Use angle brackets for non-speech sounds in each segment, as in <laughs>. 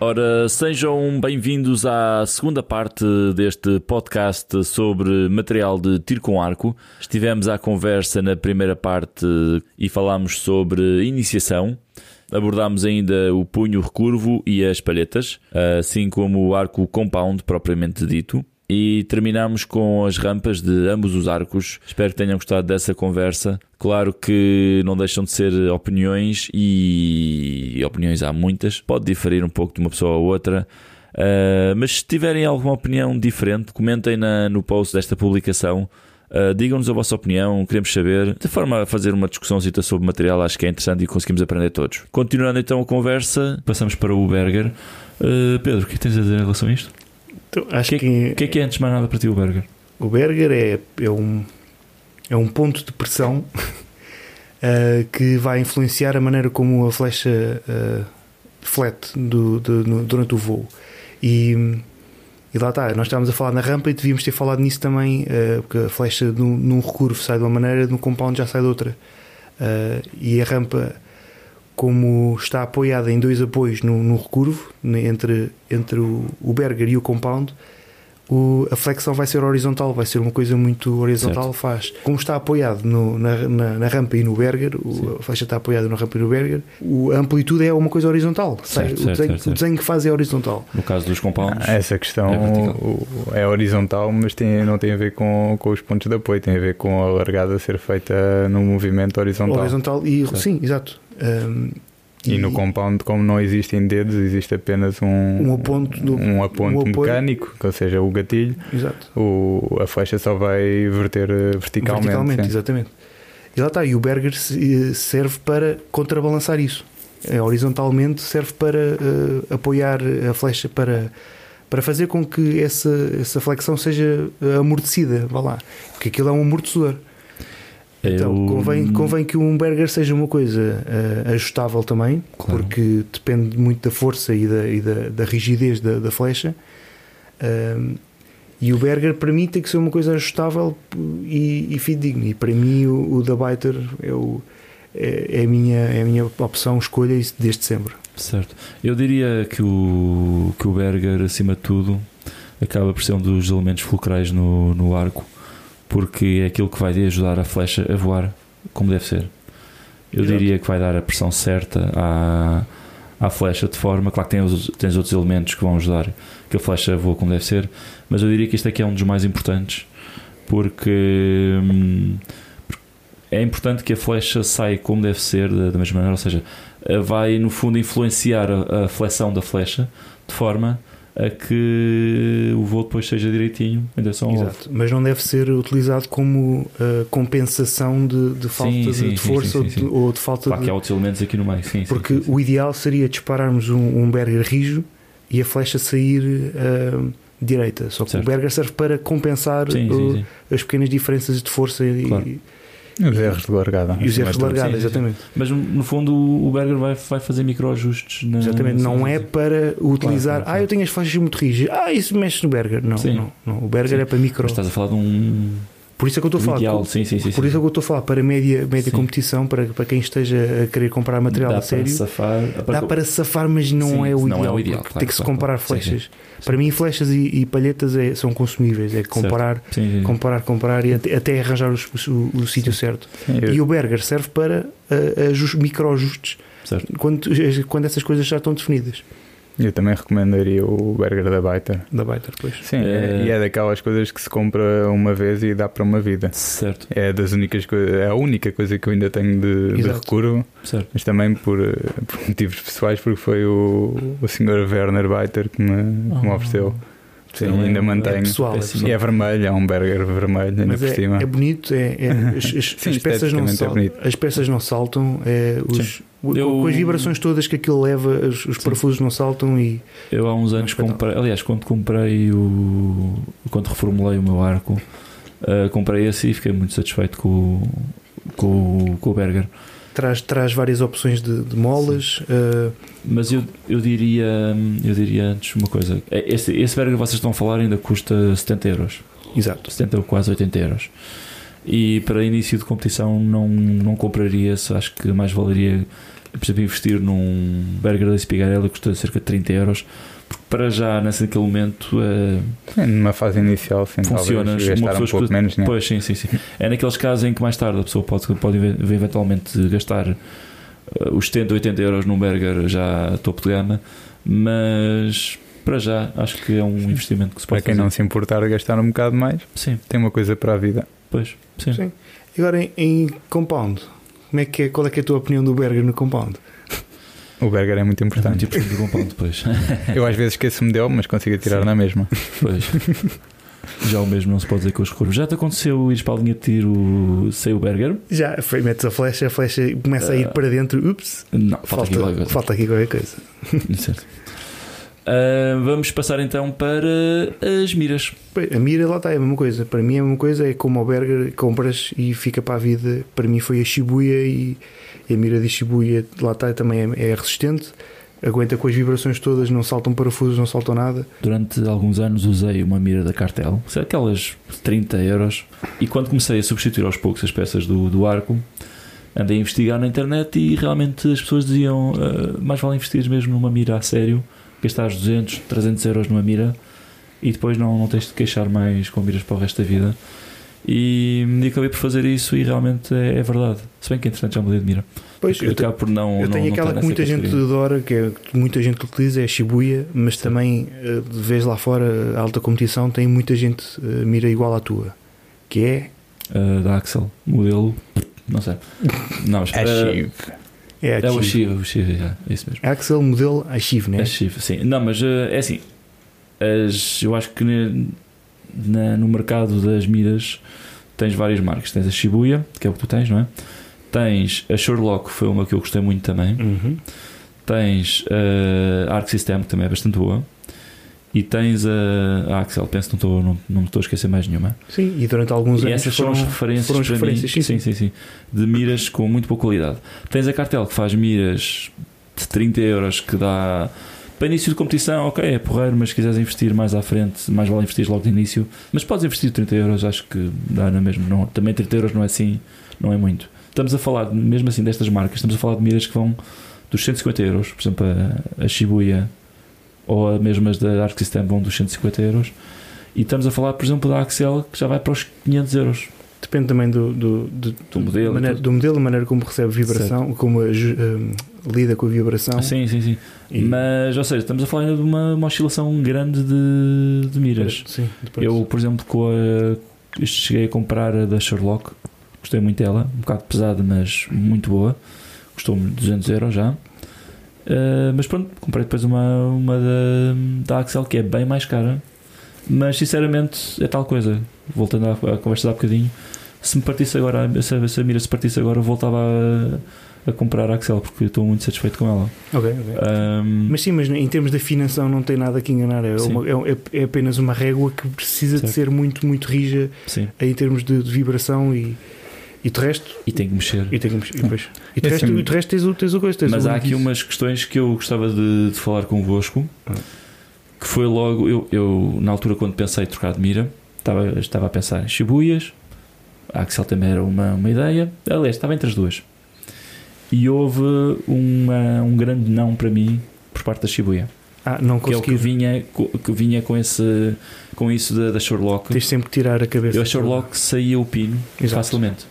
Ora, sejam bem-vindos à segunda parte deste podcast sobre material de tiro com arco. Estivemos à conversa na primeira parte e falámos sobre iniciação. Abordámos ainda o punho recurvo e as palhetas, assim como o arco compound propriamente dito e terminamos com as rampas de ambos os arcos. Espero que tenham gostado dessa conversa. Claro que não deixam de ser opiniões e opiniões há muitas, pode diferir um pouco de uma pessoa a outra. Uh, mas se tiverem alguma opinião diferente, comentem na, no post desta publicação. Uh, Digam-nos a vossa opinião, queremos saber, de forma a fazer uma discussão sobre material, acho que é interessante e conseguimos aprender todos. Continuando então a conversa, passamos para o Berger. Uh, Pedro, o que tens a dizer em relação a isto? Então, acho que, que, que é que é antes de mais nada para ti o Berger? O Berger é, é, um, é um ponto de pressão uh, <laughs> que vai influenciar a maneira como a flecha uh, flete do, do, no, durante o voo. E, e lá está, nós estávamos a falar na rampa e devíamos ter falado nisso também, uh, porque a flecha num, num recurvo sai de uma maneira, no compound já sai de outra. Uh, e a rampa como está apoiada em dois apoios no, no recurvo, entre, entre o, o Berger e o Compound, o, a flexão vai ser horizontal, vai ser uma coisa muito horizontal. Certo. Faz como está apoiado no, na, na, na, rampa e no Berger, o, a flecha está apoiada na rampa e no Berger, o, a amplitude é uma coisa horizontal. Certo, o, certo, desenho, o, desenho, que faz é horizontal. No caso dos compounds, ah, essa questão é, é, horizontal, mas tem, não tem a ver com, com os pontos de apoio, tem a ver com a largada ser feita num movimento horizontal. Horizontal e sim, exato. Um, e, e, no compound, como não existem dedos, existe apenas um, um aponto, do, um aponto um mecânico, ou seja, o gatilho. Exato. O, a flecha só vai verter eh, verticalmente. Verticalmente, sim. exatamente. E lá está. E o Berger eh, serve para contrabalançar isso. É, horizontalmente serve para uh, apoiar a flecha para para fazer com que essa, essa flexão seja amortecida, vá lá, porque aquilo é um amortecedor. Então, eu... convém, convém que um Berger seja uma coisa uh, ajustável também, claro. porque depende muito da força e da, e da, da rigidez da, da flecha. Uh, e o Berger, para mim, tem que ser uma coisa ajustável e, e fidedigna. E para mim, o, o da Biter é, o, é, é, a minha, é a minha opção, escolha desde sempre. Certo. Eu diria que o, que o Berger, acima de tudo, acaba por ser um dos elementos fulcrais no, no arco porque é aquilo que vai ajudar a flecha a voar como deve ser. Eu Exato. diria que vai dar a pressão certa à, à flecha de forma. Claro que tem os, tens outros elementos que vão ajudar que a flecha voe como deve ser, mas eu diria que este aqui é um dos mais importantes porque hum, é importante que a flecha saia como deve ser da, da mesma maneira, ou seja, vai no fundo influenciar a, a flexão da flecha de forma a que o voo depois seja direitinho em direção ao Exato, mas não deve ser utilizado como uh, compensação de, de falta sim, sim, de, força sim, ou, de, ou, de, falta de... que há outros elementos aqui no meio. Porque o ideal seria dispararmos um, um Berger rijo e a flecha sair uh, direita, só que certo. o Berger serve para compensar uh, as pequenas diferenças de força claro. e os erros de largada. E os erros de largada, exatamente. Mas no fundo o Berger vai, vai fazer microajustes. Na... Exatamente, não é para utilizar. Claro, claro, ah, eu tenho as faixas muito rígidas. Ah, isso mexe no Berger. Não, não, não. O Berger sim. é para micro. Mas estás a falar de um por isso é que eu estou a falar. Ideal, sim, sim, sim, por isso é que eu estou a falar para média, média competição, para, para quem esteja a querer comprar material dá a sério. Para safar, dá para safar, mas não, é, o não ideal, é o ideal. Claro, tem que se comparar claro, flechas. Para mim, flechas e, e palhetas é, são consumíveis. É comparar, comparar, comparar e até, até arranjar os, o, o sítio certo. E o Berger serve para uh, micro-ajustes quando, quando essas coisas já estão definidas. Eu também recomendaria o burger da Biter. Da Biter, pois. Sim, é... e é daquelas coisas que se compra uma vez e dá para uma vida. Certo. É das únicas coisas, é a única coisa que eu ainda tenho de, de recurvo. Certo. Mas também por, por, motivos pessoais, porque foi o, o Sr. Werner Biter que me, que me ah. ofereceu. Sim, Sim ainda é, mantenho. É pessoal, é pessoal. E é vermelho, é um burger vermelho, ainda por é, cima. É bonito, é, é as, as, <laughs> Sim, as, peças não saltam, as peças não saltam, é, os, eu, com as vibrações todas que aquilo leva, os, os parafusos não saltam e. Eu há uns anos comprei, aliás, quando comprei o. quando reformulei o meu arco, uh, comprei esse e fiquei muito satisfeito com, com, com o burger traz, traz várias opções de, de molas. Uh... Mas eu, eu, diria, eu diria antes uma coisa: é, esse, esse burger que vocês estão a falar ainda custa 70 euros. Exato. 70 ou quase 80 euros. E para início de competição não, não compraria-se, acho que mais valeria por exemplo, investir num burger da Espigarella custa cerca de 30 euros. Porque para já, nesse naquele momento, eh, Sim, numa fase inicial, sim, Funciona, talvez uma um pouco menos, né? Pois, sim, sim, sim. É naqueles casos em que mais tarde a pessoa pode, pode ev- eventualmente gastar uh, os 70, 80 euros num burger já a topo de gama, mas para já acho que é um investimento que se Para pode quem fazer. não se importar de gastar um bocado mais, Sim, tem uma coisa para a vida. Pois, sim. Sim. Agora em, em compound, como é que é, qual é que é a tua opinião do burger no compound? O burger é muito É importante. muito importante o compound, pois. <laughs> Eu às vezes esqueço-me dele, mas consigo tirar Sim. na mesma. pois. Já o mesmo não se pode dizer com os recursos. Já te aconteceu ires para a linha de tiro sem o burger? Já foi, metes a flecha, a flecha começa a ir Ah. para dentro, ups, Não, falta, aqui qualquer falta, coisa. falta aqui qualquer coisa. Certo. Ah, vamos passar então para as miras. A mira lá está, é a mesma coisa. Para mim é a mesma coisa, é como o burger, compras e fica para a vida. Para mim foi a Shibuya e, e a mira de Shibuya lá está também é, é resistente, aguenta com as vibrações todas, não saltam parafusos, não saltam nada. Durante alguns anos usei uma mira da Cartel, aquelas 30 euros, e quando comecei a substituir aos poucos as peças do, do arco, andei a investigar na internet e realmente as pessoas diziam "Ah, mais vale investir mesmo numa mira a sério, gastares 200, 300 euros numa mira e depois não, não tens de queixar mais com miras para o resto da vida. E, e acabei por fazer isso e realmente é, é verdade. Se bem que entretanto já mudei de mira. Pois, eu, te- acabo por não. eu não- tenho não aquela que muita nessa gente categoria. adora, que, é, que muita gente utiliza, é a Shibuya, mas também, eh, de vez lá fora, a alta competição, tem muita gente eh, mira igual à tua, que é, Uh, da Axel, modelo, não sei. <laughs> Não, mas, É uh. É a É o Chiv. Shiva, o Shiva, é, é isso mesmo. Axel modelo Achieve, né? É Shiva, sim. Não, mas uh, é assim. As, eu acho que ne- na- no mercado das miras tens várias marcas. Tens a Shibuya, que é o que tu tens, não é? Tens a Sherlock, foi uma que eu gostei muito também. Uhum. Tens uh, a Arc System, que também é bastante boa. E tens a, a Axel, penso que não, estou, não, não me estou a esquecer mais nenhuma. Sim, e durante alguns E anos essas foram, são as referências, foram as referências, mim, sim, sim, sim, de miras com muito boa qualidade. Tens a cartel que faz miras de 30 euros que dá para início de competição, ok, é porreiro, mas se quiseres investir mais à frente, mais vale investir logo de início. Mas podes investir 30 euros, acho que dá na mesma. Não, também 30 euros não é assim, não é muito. Estamos a falar, mesmo assim, destas marcas, estamos a falar de miras que vão dos 150 euros, por exemplo, a, a Shibuya ou a mesmo as da Arc System vão dos 150 euros. E estamos a falar, por exemplo, da Axel que já vai para os 500 euros. Depende também do, do, do, Do modelo maneira, do modelo, da maneira como recebe vibração, como aju- hum, lida com a vibração. Sim, sim, sim. E- Mas, ou seja, estamos a falar ainda de uma, uma oscilação grande de, de miras. Sim. Eu, por exemplo, com a, cheguei a comprar a da Sherlock, gostei muito dela, um bocado pesada, mas muito boa. Custou-me 200 euros já. Uh, mas pronto, comprei depois uma, uma da, da Axel que é bem mais cara. Mas sinceramente é tal coisa. Voltando à, à conversa de há bocadinho, se me partisse agora, se, se a mira se partisse agora, eu voltava a, a comprar a Axel porque eu estou muito satisfeito com ela. Ok, ok. Um, Mas sim, mas em termos de afinação não tem nada que enganar. É, uma- é- é apenas uma régua que precisa de Certo. ser muito, muito rija sim, em termos de, de vibração e, e de resto. e tem que mexer. E, tem que mexer- e depois, <laughs> e de É resto, assim- e de resto tens o, tens o coisa. tens Mas o há aqui umas questões que eu gostava de, de falar convosco. Ah. Que foi logo, eu, eu na altura quando pensei em trocar de mira, estava, estava a pensar em Shibuyas, a Axel também era uma, uma ideia, aliás, estava entre as duas. E houve uma, um grande não para mim por parte da Shibuya, Ah, não que é o que consegui. vinha, que vinha com, esse, com isso da, da Sherlock. Tens sempre que tirar a cabeça. Eu a Sherlock saía o pino Exato. facilmente.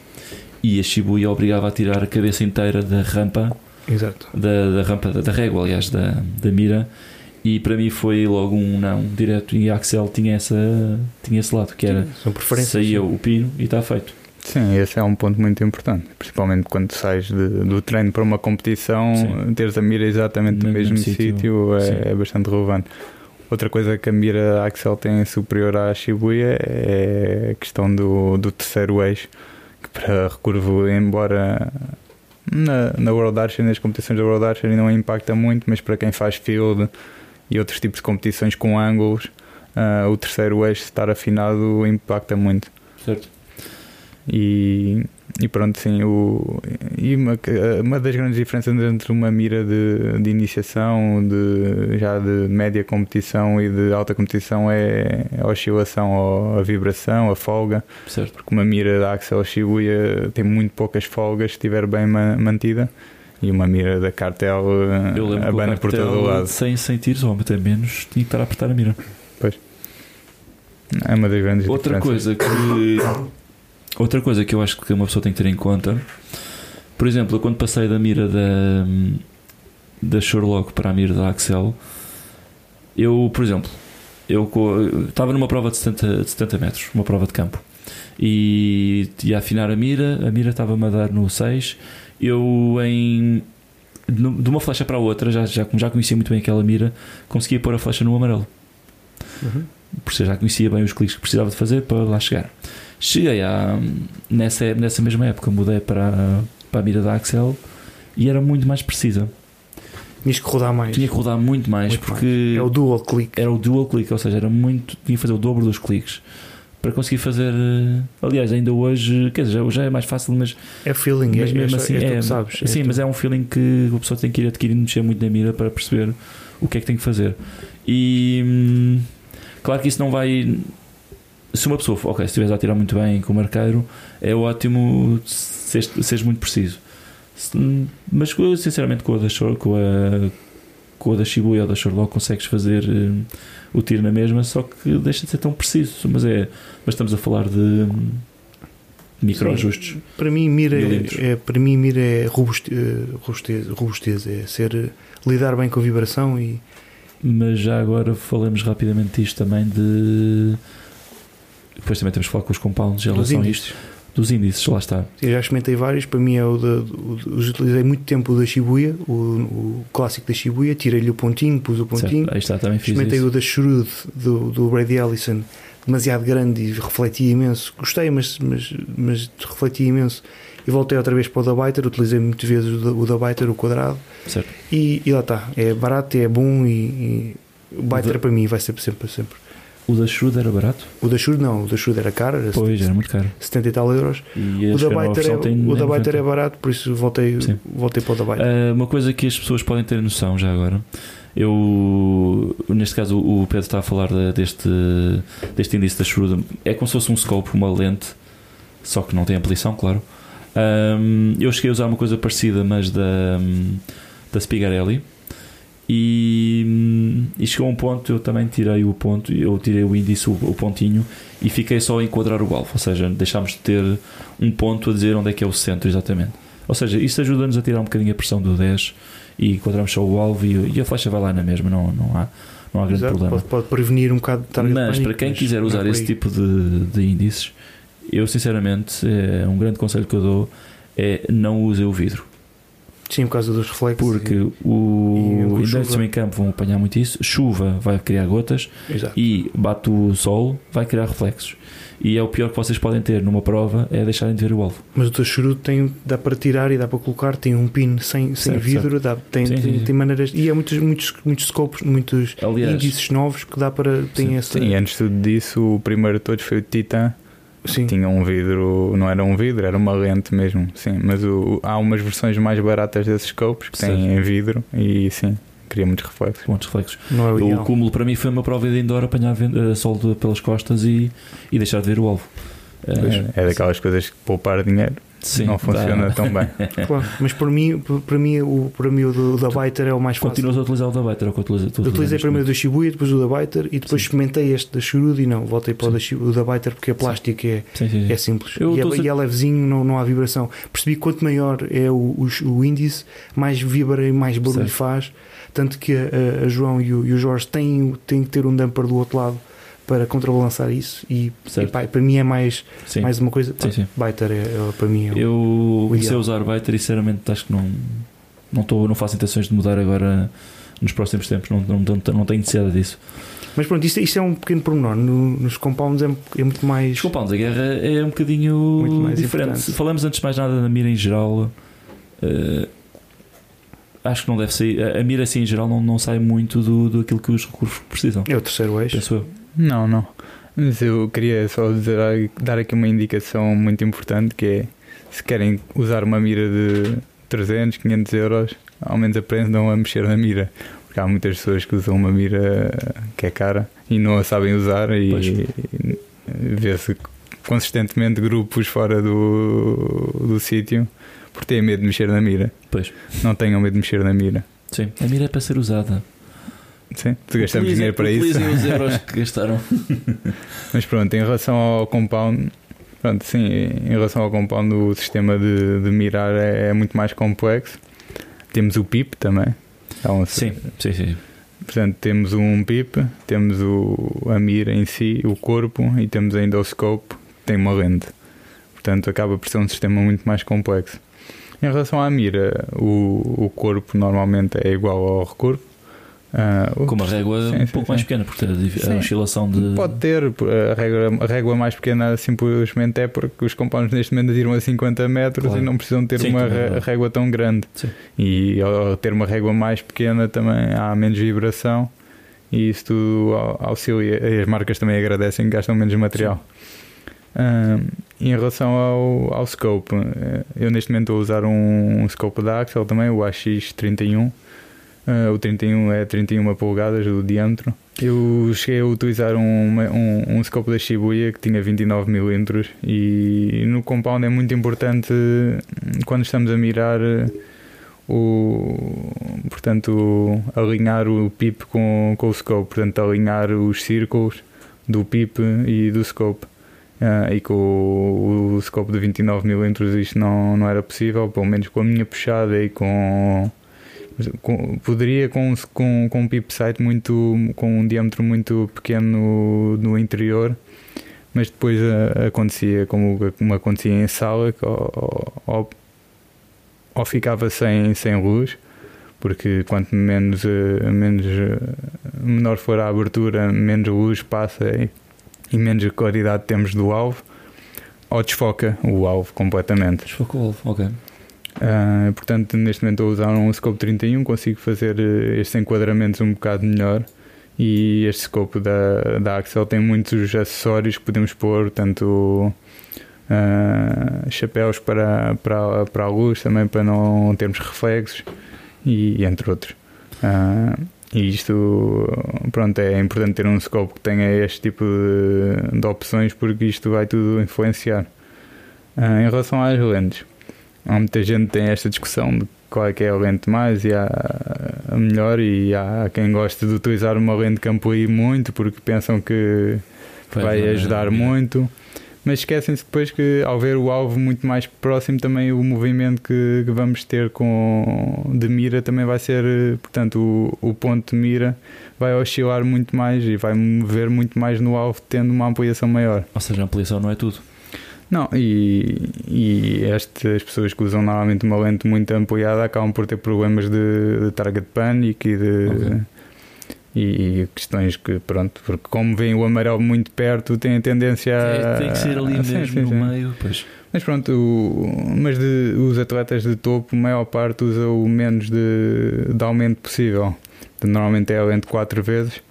E a Shibuya obrigava a tirar a cabeça inteira da rampa Exato. da, da rampa, da, da régua, aliás, da, da mira. E para mim foi logo um não direto. E a Axel tinha, essa, tinha esse lado, que era saía sim. o pino e está feito. Sim, esse é um ponto muito importante, principalmente quando sais de- do treino para uma competição, Sim. teres a mira exatamente no No mesmo mesmo sítio. é, é bastante relevante. Outra coisa que a mira Axel tem superior à Shibuya é a questão do, do terceiro eixo, que para recurvo, embora na, na World Archer, nas competições da World Archer não impacta muito, mas para quem faz field e outros tipos de competições com ângulos, ah, o terceiro eixo estar afinado impacta muito. Certo? E, e pronto, sim. O, e uma, uma das grandes diferenças entre uma mira de, de iniciação, de, já de média competição e de alta competição é a oscilação, a vibração, a folga. Certo. Porque uma mira da Axel Shibuya tem muito poucas folgas se estiver bem ma- mantida. E uma mira da cartel eh, que o por todo o lado. Sem, sem tiros, ou até menos, tinha que estar a apertar a mira. É uma das grandes Outra coisa que outra coisa que eu acho que uma pessoa tem que ter em conta, por exemplo, eu quando passei da mira da da Sherlock para a mira da Axel, eu, por exemplo, eu estava numa prova de 70, de 70 metros, uma prova de campo, e ia afinar a mira, a mira estava-me a dar no 6, eu em de uma flecha para a outra, já, já, já conhecia muito bem aquela mira, conseguia pôr a flecha no amarelo Uhum. Por isso eu já conhecia bem os cliques que precisava de fazer para lá chegar. Cheguei a, nessa, nessa mesma época, mudei para, para a mira da Axel e era muito mais precisa. Tinhas que rodar mais. Tinha que rodar muito mais Muito porque É o dual click. era o dual click, ou seja, era muito, tinha que fazer o dobro dos cliques para conseguir fazer. eh, Aliás, ainda hoje, quer dizer, hoje é mais fácil, mas, É feeling, mas é, mesmo é, assim é, é, sabes. sim, mas é um feeling que a pessoa tem que ir adquirindo, mexer muito na mira para perceber o que é que tem que fazer. E hum, claro que isso não vai. Se uma pessoa, ok, se estiveres a tirar muito bem com o marqueiro, é ótimo seres, seres muito preciso. Se- Mas sinceramente, com a da, Shor- com a, com a da Shibuya ou da Sherlock, consegues fazer hum, o tiro na mesma, só que deixa de ser tão preciso. Mas, é, mas estamos a falar de micro-ajustes. Para mim, mira é, é, para mim, mira é robuste- eh, robustez, robustez, é ser eh, lidar bem com a vibração e Mas já agora falemos rapidamente disto também de. Depois também temos que falar com os compounds em relação a isto. Dos índices, lá está. Eu já experimentei vários, para mim é o da. Os utilizei muito tempo o da Shibuya, o, o clássico da Shibuya, tirei-lhe o pontinho, pus o pontinho. Certo, aí está, também fiz Experimentei isso. o da Shrewd do, do Brady Ellison, demasiado grande e refletia imenso. Gostei, mas, mas, mas refletia imenso. E voltei outra vez para o da Biter, utilizei muitas vezes o da, o quadrado. Certo. E, e lá está, é barato, é bom e, e o Biter Da- para mim vai ser sempre, sempre. O da Shrewd era barato? O da Shrewd não, o da Shrewd era caro, era Pois, era muito caro. 70 e tal euros. E O da é, o da é 90. barato, por isso voltei, Sim. voltei para o da. Ah, uma coisa que as pessoas podem ter noção já agora. Eu, neste caso, o Pedro está a falar da- deste, deste índice da Shrewd. É como se fosse um scope, uma lente, só que não tem ampliação, claro. Ahm, eu cheguei a usar uma coisa parecida, mas da, da Spigarelli. E, hum, e chegou a um ponto, eu também tirei o ponto, eu tirei o índice, o, o pontinho, e fiquei só a enquadrar o alvo. Ou seja, deixámos de ter um ponto a dizer onde é que é o centro exatamente. Ou seja, isto ajuda-nos a tirar um bocadinho a pressão do 10 e enquadramos só o alvo e, e a flecha vai lá na mesma, não, não, há, não há grande Exato, problema. Pode, pode prevenir um bocado de Mas panic, para quem quiser é usar esse tipo de, de índices, eu sinceramente, é um grande conselho que eu dou é não use o vidro. Sim, por causa dos reflexos. Porque e- o chuva. em campo vão apanhar muito isso, chuva vai criar gotas Exato. e bate o sol, vai criar reflexos. E é o pior que vocês podem ter numa prova é deixarem de ver o alvo. Mas o teu charuto tem, dá para tirar e dá para colocar, tem um pin sem, sem Certo, vidro, Dá, tem, Sim, tem, sim, sim. tem maneiras. E há muitos, muitos, muitos scopes, muitos Aliás, índices novos que dá para. Tem Sim. essa. Sim, antes de tudo disso, o primeiro de todos foi o Titan. Sim. Tinha um vidro, não era um vidro, era uma lente mesmo. Sim, mas o- há umas versões mais baratas desses scopes que têm em vidro e sim, cria muitos reflexos. muitos reflexos. Não é o cúmulo para mim foi uma prova de indoor apanhar eh, sol de- pelas costas e, e deixar de ver o alvo. É, é daquelas coisas que poupar dinheiro sim, não funciona dá- tão bem. <laughs> Claro, mas para mim, para mim, o, para mim o da Biter é o mais fácil. Continuas a utilizar o da Biter, o que eu utilizo- tu utilizei primeiro o da Shibuya, depois o da Biter e depois Sim. experimentei este da Shrewd e não, voltei para o da, Shibuya- o da Biter porque é plástico, é, Sim, sim, sim. é simples Eu e, é, a- e é levezinho, não, não há vibração. Percebi que quanto maior é o, o, o índice, mais vibra e mais barulho Certo. faz. Tanto que a, a João e o, e o Jorge têm, têm que ter um damper do outro lado para contrabalançar isso. E, e pá, para mim é mais, Sim. mais uma coisa. Sim, sim. Biter é, é, para mim é Eu comecei a usar Biter e sinceramente acho que não, não, tô, não faço intenções de mudar agora nos próximos tempos, não, não, não, não tenho necessidade disso. Mas pronto, isto, isto é um pequeno pormenor. No, nos compounds é, é muito mais. Os compounds da guerra é um bocadinho diferente. importante. Falamos antes de mais nada da mira em geral. eh, acho que não deve sair. A, a mira assim em geral não, não sai muito do, do aquilo que os recursos precisam. É o terceiro eixo. Penso eu. Não, não. Mas eu queria só dizer, dar aqui uma indicação muito importante que é se querem usar uma mira de 300, 500 euros, ao menos aprendam a mexer na mira. Porque há muitas pessoas que usam uma mira que é cara e não a sabem usar e, e vê-se consistentemente grupos fora do, do sítio porque têm medo de mexer na mira. Pois. Não tenham medo de mexer na mira. Sim. A mira é para ser usada. Sim, gastamos dinheiro para isso. os euros <laughs> que gastaram. Mas pronto, em relação ao compound, pronto, sim, em relação ao compound, o sistema de, de mirar é, é muito mais complexo. Temos o PIP também. Então, Sim, sim, sim. Portanto, temos um PIP, temos o, a mira em si, o corpo e temos ainda o scope, que tem uma lente. Portanto, acaba por ser um sistema muito mais complexo. Em relação à mira, o, o corpo normalmente é igual ao recurvo. O- Com uma régua Sim, um sim, pouco sim. mais pequena, porque a, a oscilação de. Pode ter, a régua, a régua mais pequena simplesmente é porque os compounds neste momento tiram a 50 metros Claro. e não precisam ter uma é régua tão grande. E ao ter uma régua mais pequena também há menos vibração e isso tudo au- auxilia. E as marcas também agradecem que gastam menos material. Em relação ao, ao scope, eh, eu neste momento estou a usar um, um scope da Axel também, o AX31. Ah, o 31 é 31 polegadas do diâmetro. Eu cheguei a utilizar um, um, um scope da Shibuya que tinha 29 mm e no compound é muito importante hum, quando estamos a mirar eh, o portanto alinhar o PIP com, com o scope, portanto alinhar os círculos do PIP e do scope. Ah, e com o, o scope de 29 mm isto não, não era possível, pelo menos com a minha puxada e com com- poderia com, com, com um pip sight muito com um diâmetro muito pequeno no, no interior mas depois ah, acontecia como, como acontecia em sala que ou, ou, ou ficava sem, sem luz porque quanto menos, ah, menos ah, menor for a abertura menos luz passa e, e menos claridade temos do alvo ou desfoca o alvo completamente Desfocou, ok. Uh, portanto, neste momento estou a usar um scope 31, consigo fazer uh, estes enquadramentos um bocado melhor. E este scope da, da Axel tem muitos acessórios que podemos pôr, tanto uh, chapéus para, para, para a luz, também para não termos reflexos, e entre outros. Uh, e isto, pronto, é importante ter um scope que tenha este tipo de, de opções, porque isto vai tudo influenciar. Em relação às lentes, há muita gente que tem esta discussão de qual é que é a lente mais e há a melhor e há quem gosta de utilizar uma lente aí muito porque pensam que vai ajudar muito. Mas esquecem-se depois que ao ver o alvo muito mais próximo também o movimento que, que vamos ter com de mira também vai ser portanto o, o ponto de mira vai oscilar muito mais e vai mover muito mais no alvo tendo uma ampliação maior. Ou seja, a ampliação não é tudo. Não, e, e estas pessoas que usam normalmente uma lente muito ampliada acabam por ter problemas de, de target panic e de. Ok. E, e questões que, pronto, porque como vem o amarelo muito perto, tem a tendência a. É, tem que ser ali a- mesmo sim, no sim. meio. Pois. Mas pronto, o- mas de, os atletas de topo, a maior parte usa o menos de, de aumento possível. Normalmente é a lente 4 vezes.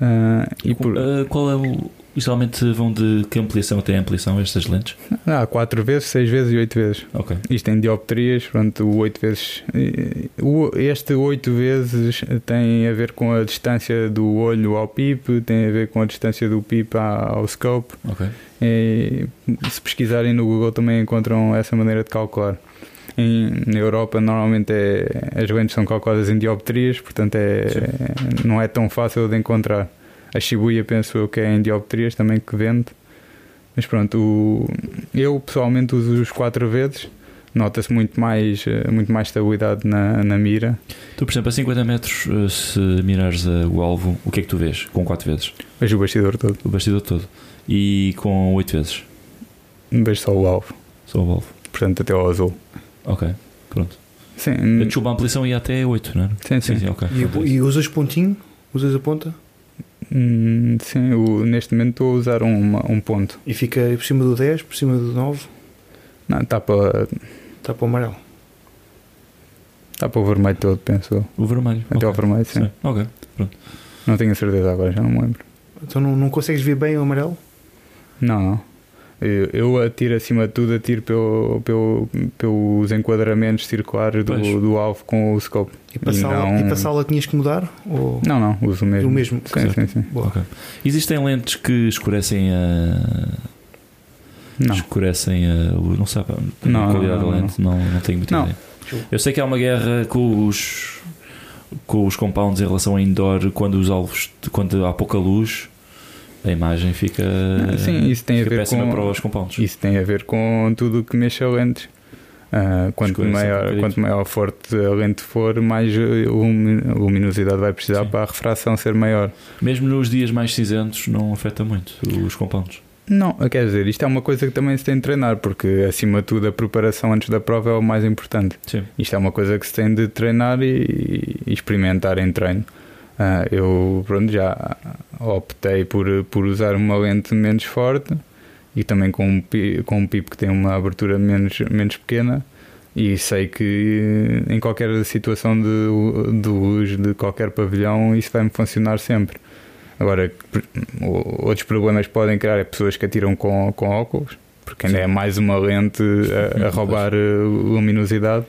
ah, e por, Ah, qual é o. Geralmente vão de que ampliação tem ampliação estas lentes? ah, 4 vezes, 6 vezes e 8 vezes. Ok. Isto em dioptrias, pronto, o 8 vezes. Este 8 vezes tem a ver com a distância do olho ao PIP, tem a ver com a distância do PIP ao scope. Ok. E, se pesquisarem no Google também encontram essa maneira de calcular. Em, na Europa normalmente é, as lentes são calculadas em dioptrias, portanto é, não é tão fácil de encontrar. A Shibuya penso eu que é em dioptrias também que vende. Mas pronto, o- eu pessoalmente uso os 4 vezes. Nota-se muito mais, eh, muito mais estabilidade na, na mira. Tu, por exemplo, a 50 metros, ah, se mirares o alvo, o que é que tu vês? Com 4 vezes? Vejo o bastidor todo, O bastidor todo. E com 8 vezes? vejo só o alvo, Só o alvo. portanto até ao azul. Ok. Pronto. Sim, A desculpa, a ampliação ia até 8, não é? sim, sim. Sim, sim, ok. E, e usas pontinho? Usas a ponta? Hum, sim, o- neste momento estou a usar uma- um ponto. E fica por cima do 10, por cima do 9, Não, está para, está para o amarelo. está para o vermelho todo, penso eu. O vermelho. Até ok. ao vermelho, sim. Sim. Ok. Não tenho a certeza agora, já não me lembro. Então não, não consegues ver bem o amarelo? Não, não. Eu, eu atiro acima de tudo, atiro pelo, pelo, pelos enquadramentos circulares do, Pois. do alvo com o scope. E para, E sala, não- e para sala tinhas que mudar? Ou... Não, não, uso o mesmo. O mesmo, Sim, sim, sim. Boa. Ok. Existem lentes que escurecem a. Não. escurecem a. Não sabe a Não, qualidade não, da não, lente, não, não tenho muita Não. ideia. Eu sei que há uma guerra com os com os compounds em relação a indoor quando os alvos quando há pouca luz a imagem fica Sim, isso tem a ver com- para os compounds. Isso tem a ver com tudo o que mexe a lentes. Ah, quanto, um maior, bocadinho. quanto maior forte a lente for, mais eh, lumi- luminosidade vai precisar Sim. para a refração ser maior. Mesmo nos dias mais cinzentos não afeta muito os compounds. Não, quer dizer, isto é uma coisa que também se tem de treinar, porque acima de tudo a preparação antes da prova é o mais importante. Sim. Isto é uma coisa que se tem de treinar e, e experimentar em treino. Ah, eu pronto, já optei por, por usar uma lente menos forte e também com um, com um pipo que tem uma abertura menos, menos pequena e sei que em qualquer situação de, de luz de qualquer pavilhão isso vai-me funcionar sempre. Agora, outros problemas podem criar é pessoas que atiram com, com óculos, porque ainda Sim. é mais uma lente a, a <laughs> roubar eh, luminosidade.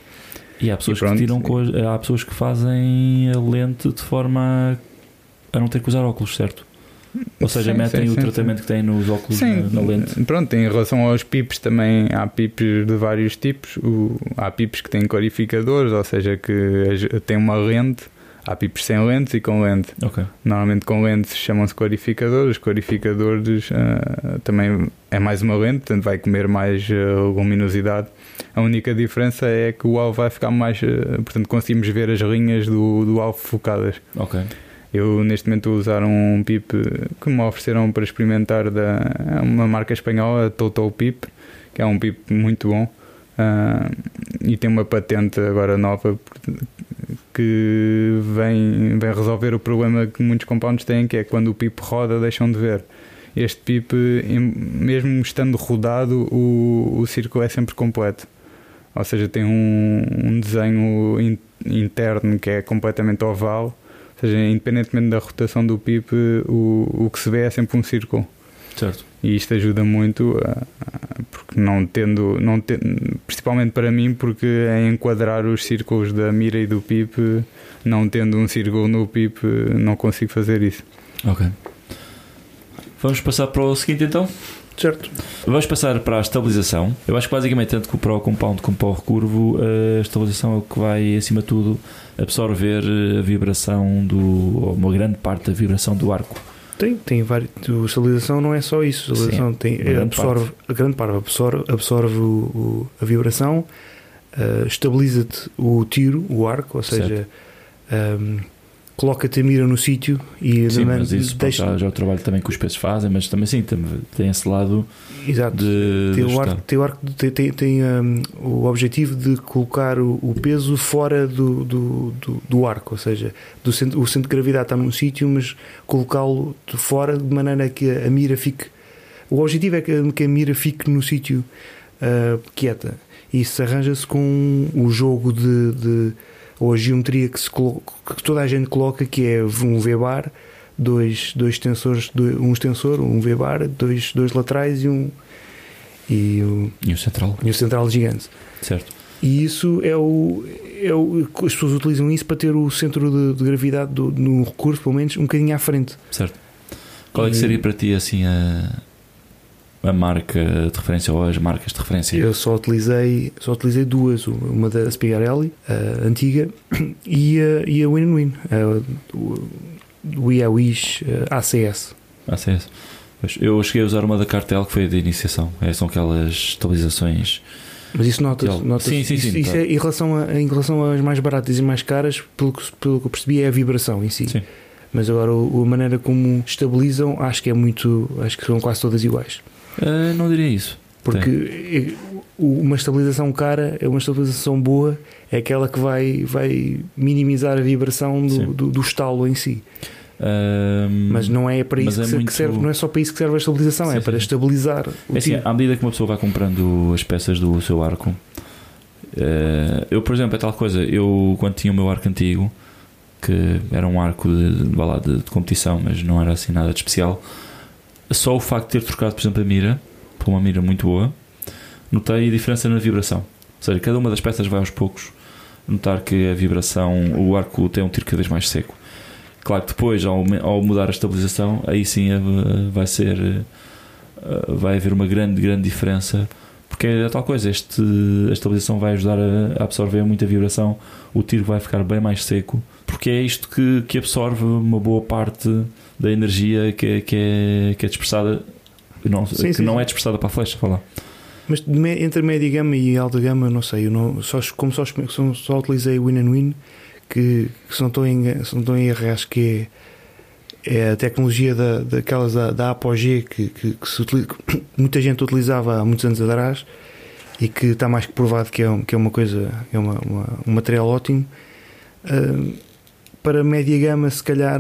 E há pessoas E pronto. que tiram com há pessoas que fazem a lente de forma a não ter que usar óculos, certo? Ou seja, Sim, metem sim, o sim, tratamento que têm nos óculos na, na lente. pronto, em relação aos pips também há pips de vários tipos. O- há pips que têm clarificadores, ou seja, que têm uma lente. Há pips sem lentes e com lente. Ok. Normalmente com lentes chamam-se clarificadores. Os clarificadores ah, também é mais uma lente, portanto vai comer mais ah, luminosidade. A única diferença é que o alvo vai ficar mais. ah, portanto, conseguimos ver as linhas do, do alvo focadas. Eu neste momento a usar um PIP que me ofereceram para experimentar da é uma marca espanhola, a Total PIP, que é um PIP muito bom ah, e tem uma patente agora nova que vem, vem resolver o problema que muitos compounds têm, que é quando o PIP roda deixam de ver. Este PIP, mesmo estando rodado, o, o círculo é sempre completo. Ou seja, tem um, um desenho in- interno que é completamente oval. Ou seja, independentemente da rotação do PIP, o, o que se vê é sempre um círculo. Certo. E isto ajuda muito, a- a- porque não tendo, não te- principalmente para mim, porque é enquadrar os círculos da mira e do PIP, não tendo um círculo no PIP, não consigo fazer isso. Ok. Vamos passar para o seguinte então. Certo. Vamos passar para a estabilização. Eu acho que basicamente, tanto que para o compound como para o recurvo, a estabilização é o que vai, acima de tudo, absorver a vibração do. ou uma grande parte da vibração do arco. Tem, tem vários. A estabilização não é só isso. A estabilização tem, grande absorve, a grande parte absorve, absorve o- o- a vibração, ah, estabiliza-te o tiro, o arco, ou seja, ahm, coloca-te a mira no sítio e Sim, mas isso pronto, deixa. já, já é o trabalho também que os pesos fazem, mas também sim, tem, tem esse lado Exato. de. Tem o arco, tem, o, arco tem, tem, tem, hum, o objetivo de colocar o, o peso fora do, do, do, do arco, ou seja, do centro, o centro de gravidade está num sítio, mas colocá-lo de fora de maneira que a, a mira fique. O objetivo é que, que a mira fique no sítio ah, quieta. Isso arranja-se com o jogo de, de- ou a geometria que, se colo- que toda a gente coloca, que é um V-bar, dois, dois tensores, dois- um extensor, um V-bar, dois, dois laterais e um e o, E o central, e o central gigante. certo. E isso é o, é o. As pessoas utilizam isso para ter o centro de, de gravidade do- no recurso, pelo menos, um bocadinho à frente. Certo. Qual é que seria para ti assim a, a marca de referência ou as marcas de referência? Eu só utilizei, só utilizei duas, uma da Spigarelli, a antiga, <clears throat> e a, e a Win-Win, a- o, IAWIS ACS. ACS. Pois, Eu cheguei a usar uma da Cartel que foi a de iniciação. É, são aquelas estabilizações. Mas isso nota-se. Sim, sim, sim, isso, isso tá. é em relação, a, em relação às mais baratas e mais caras, pelo que, pelo que eu percebi, é a vibração em si. Sim. Mas agora a maneira como estabilizam, acho que é muito. Acho que são quase todas iguais. Ah, não diria isso. Porque uma estabilização cara é uma estabilização boa, é aquela que vai, vai minimizar a vibração do, do, do estalo em si. Ah, Mas não é para isso é que, muito- serve, não é só para isso que serve a estabilização, Sim, é para sim. estabilizar É assim, à medida que uma pessoa vai comprando as peças do seu arco, eh, eu, por exemplo, é tal coisa. Eu, quando tinha o meu arco antigo, que era um arco de, de, de, de competição, mas não era assim nada de especial, só o facto de ter trocado, por exemplo, a mira por uma mira muito boa, notei a diferença na vibração. Ou seja, cada uma das peças vai aos poucos notar que a vibração, o arco tem um tiro cada vez mais seco. Claro que depois, ao, ao mudar a estabilização, aí sim eh, vai ser. eh, vai haver uma grande, grande diferença. Porque é tal coisa, este, a estabilização vai ajudar a absorver muita vibração, o tiro vai ficar bem mais seco, porque é isto que, que absorve uma boa parte da energia que é, que é, que é dispersada, não, Sim, que sim, não sim. é dispersada para a flecha. Falar. Mas entre média gama e alta gama, não sei. Eu não, só, como só, só, só utilizei o Win and Win, que, que se, não estou em, se não estou em erro, acho que é, é a tecnologia da, daquelas da, da Apogee que, que, que se utiliza, que <coughs> muita gente utilizava há muitos anos atrás e que está mais que provado que é, um- que é uma coisa, é uma, uma- um material ótimo. Ah, para média gama, se calhar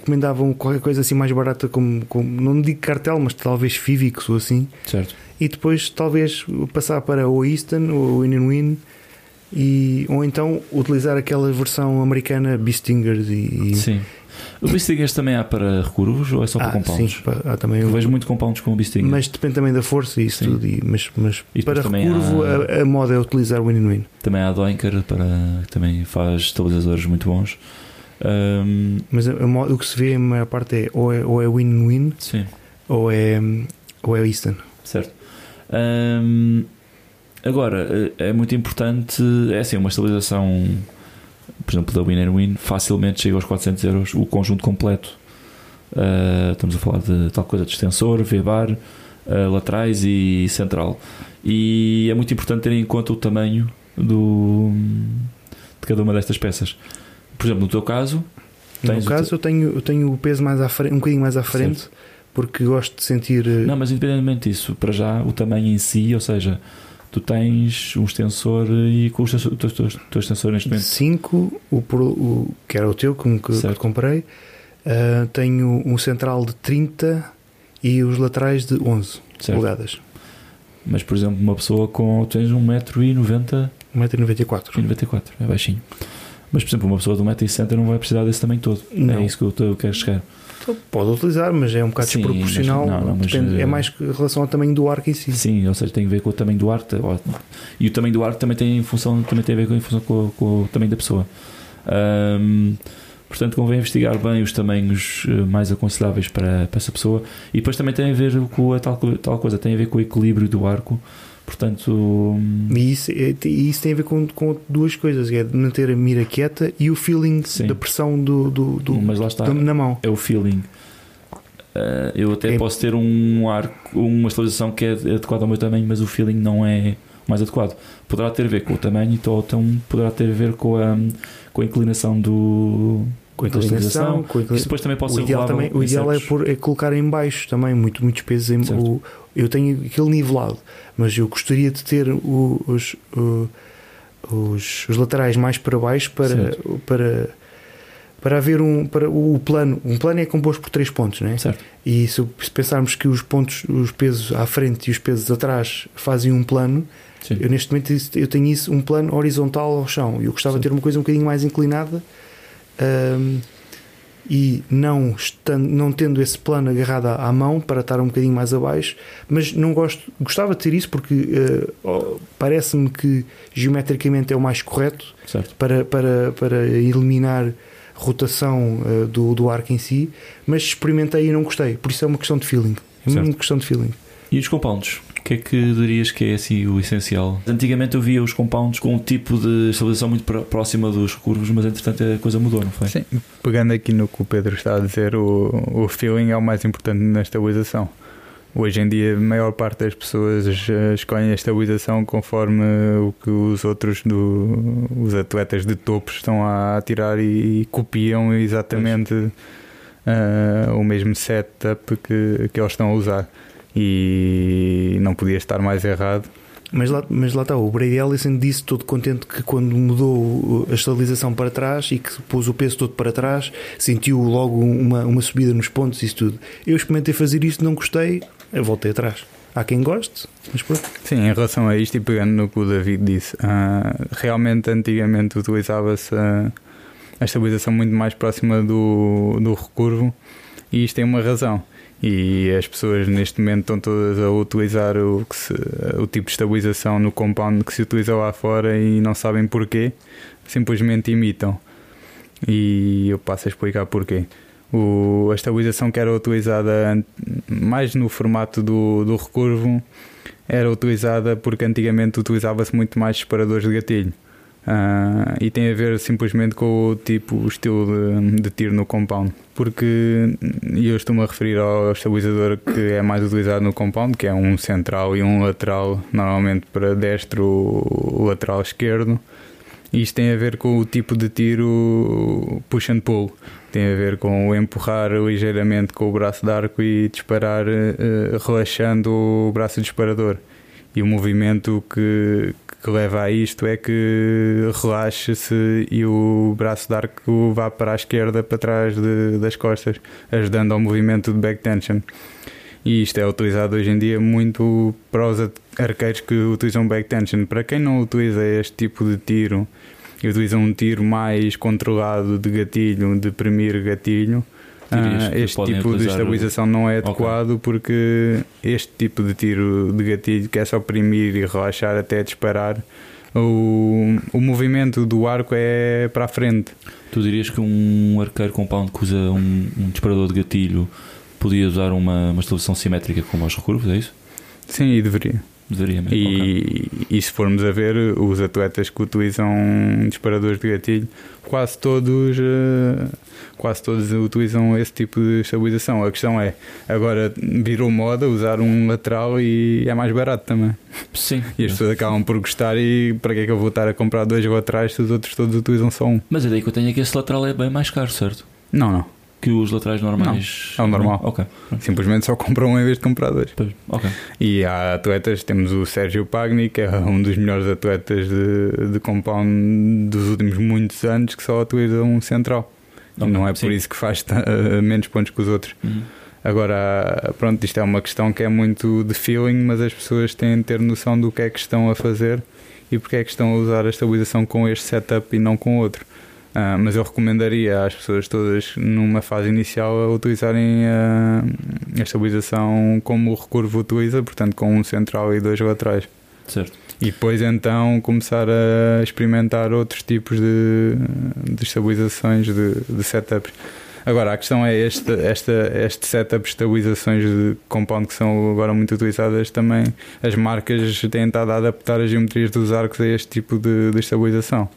recomendavam qualquer coisa assim mais barata, como, como não digo cartel, mas talvez Fivix ou assim Certo? e depois talvez passar para o Easton ou o Win Win e, ou então utilizar aquela versão americana Beastingers e, e Sim. O Beastingers também há para recurvos ou é só para ah, compounds? sim, há também Eu vejo muito compounds com o Beastingers. mas depende também da força e isso Sim. tudo e- mas, mas E para recurvo há- a, a moda é utilizar o Win and Win Também há a Doinker para, que também faz estabilizadores muito bons. Ahm, mas a- a o que se vê a maior parte é ou é, ou é Win and Win sim, ou é, ou é Easton certo. Ahm, agora, é é muito importante, é assim, uma estabilização, por exemplo, da Win Win, facilmente chega aos 400 euros o conjunto completo. Ah, estamos a falar de tal coisa de extensor, V-bar, ah, laterais e central. E é muito importante ter em conta o tamanho do, de cada uma destas peças. Por exemplo, no teu caso, no caso eu tenho, eu tenho o peso mais à frente, um bocadinho mais à frente porque gosto de sentir eh, Não, mas independentemente disso, para já o tamanho em si, ou seja, tu tens um extensor e com o teu, teu, teu extensor neste momento. 5, o, o- que era o teu, como que, Certo. que comprei. Ah, tenho um central de 30 e os laterais de 11 Certo. polegadas. Mas por exemplo, uma pessoa com. Tens 1,90m 1,94m. e 94, é baixinho. Mas por exemplo, uma pessoa de 1,60m não vai precisar desse tamanho todo. Não. É isso que eu, quero chegar. Então, Pode utilizar, mas é um bocado Sim, desproporcional. mas- não, não, mas, Depende- eh, é mais em relação ao tamanho do arco em si. Sim, ou seja, tem a ver com o tamanho do arco. ó, E o tamanho do arco também tem, em função, também tem a ver com, em função com, o- com o tamanho da pessoa. Portanto, convém investigar bem os tamanhos eh, mais aconselháveis para, para essa pessoa. E depois também tem a ver com a tal, tal coisa, tem a ver com o equilíbrio do arco. Portanto, hum, E isso, é- e isso tem a ver com, com duas coisas: é manter a mira quieta e o feeling Sim. da pressão do, do, do- mas lá está, da- na mão. é o feeling. Ah, eu até É- posso ter um arco, uma estabilização que é adequada ao meu tamanho, mas o feeling não é o mais adequado. Poderá ter a ver com o tamanho, então então poderá ter a ver com a, com a inclinação do. Com a inclinação, com a inclinação. Isso depois também pode o ser ideal, também, o ideal é, pôr, é colocar em baixo também, muito, muitos pesos. Em, o, eu tenho aquele nivelado, mas eu gostaria de ter o- os, o- os, os laterais mais para baixo para, Certo. para, para haver um. Para o plano. Um plano é composto por três pontos, não é? Certo. E se, se pensarmos que os pontos, os pesos à frente e os pesos atrás fazem um plano, Sim. eu neste momento eu tenho isso um plano horizontal ao chão. Eu gostava de ter uma coisa um bocadinho mais inclinada ahm, e não, estando, não tendo esse plano agarrado à, mão para estar um bocadinho mais abaixo, mas não gosto, gostava de ter isso porque oh, parece-me que geometricamente é o mais correto certo. para, para, para eliminar rotação eh, do, do arco em si, mas experimentei e não gostei, por isso é uma questão de feeling. É Certo. questão de feeling. E os compounds? O que é que dirias que é assim o essencial? Antigamente eu via os compounds com um tipo de estabilização muito pró- próxima dos curvos, mas entretanto a coisa mudou, não foi? Sim, pegando aqui no que o Pedro está a dizer, o, o feeling é o mais importante na estabilização. Hoje em dia, a maior parte das pessoas eh, escolhem a estabilização conforme o que os outros, do, os atletas de topo, estão a tirar e, copiam exatamente eh, o mesmo setup que, que eles estão a usar. E não podia estar mais errado. Mas lá, mas lá está, o Brady Ellison disse todo contente que quando mudou a estabilização para trás e que pôs o peso todo para trás, sentiu logo uma, uma subida nos pontos e isso tudo. Eu experimentei fazer isto, não gostei, eu voltei atrás. Há quem goste, mas pronto. Sim, em relação a isto e pegando no que o David disse, ah, realmente antigamente utilizava-se a, a estabilização muito mais próxima do, do recurvo e isto tem uma razão. E as pessoas neste momento estão todas a utilizar o, se- o tipo de estabilização no compound que se utiliza lá fora e não sabem porquê, simplesmente imitam. E eu passo a explicar porquê. O, a estabilização que era utilizada mais no formato do, do recurvo era utilizada porque antigamente utilizava-se muito mais disparadores de gatilho. Uh, e tem a ver simplesmente com o tipo, o estilo de, de tiro no compound. Porque eu estou-me a referir ao estabilizador que é mais utilizado no compound, que é um central e um lateral, normalmente para destro, lateral esquerdo. Isto tem a ver com o tipo de tiro push and pull. Tem a ver com empurrar ligeiramente com o braço de arco e disparar uh, relaxando o braço disparador. E o movimento que, que leva a isto é que relaxe-se e o braço de arco vá para a esquerda, para trás de, das costas, ajudando ao movimento de back tension. E isto é utilizado hoje em dia muito para os arqueiros que utilizam back tension. Para quem não utiliza este tipo de tiro e utiliza um tiro mais controlado de gatilho, de premir gatilho, ah, este tipo de estabilização não é adequado okay. porque este tipo de tiro de gatilho que é só oprimir e relaxar até disparar o, o movimento do arco é para a frente. Tu dirias que um arqueiro compound que usa um, um disparador de gatilho podia usar uma, uma estabilização simétrica como aos recurvos, é isso? Sim, e deveria. Deveria mesmo. E, okay. e se formos a ver, os atletas que utilizam disparadores de gatilho, quase todos, eh, quase todos utilizam esse tipo de estabilização. A questão é, agora virou moda usar um lateral e é mais barato também. Sim. E as pessoas acabam por gostar e para que é que eu vou estar a comprar dois laterais se os outros todos utilizam só um? Mas a ideia que eu tenho é que esse lateral é bem mais caro, certo? Não, não que os laterais normais. Não, é o normal. Ok. Simplesmente só compram um em vez de comprar dois. Ok. E há atletas, temos o Sérgio Pagni, que é um dos melhores atletas de, de compound dos últimos muitos anos, que só utiliza um central. Okay. Não é por isso que faz uh, menos pontos que os outros. Uhum. Agora, pronto, isto é uma questão que é muito de feeling, mas as pessoas têm de ter noção do que é que estão a fazer e porque é que estão a usar a estabilização com este setup e não com outro. Uh, mas eu recomendaria às pessoas todas, numa fase inicial, a utilizarem a, a estabilização como o recurvo utiliza, portanto, com um central e dois laterais. Certo. E depois então começar a experimentar outros tipos de, de estabilizações de, de setups. Agora, a questão é este, esta, este setup de estabilizações de compound que são agora muito utilizadas também. As marcas têm estado a adaptar as geometrias dos arcos a este tipo de, de estabilização.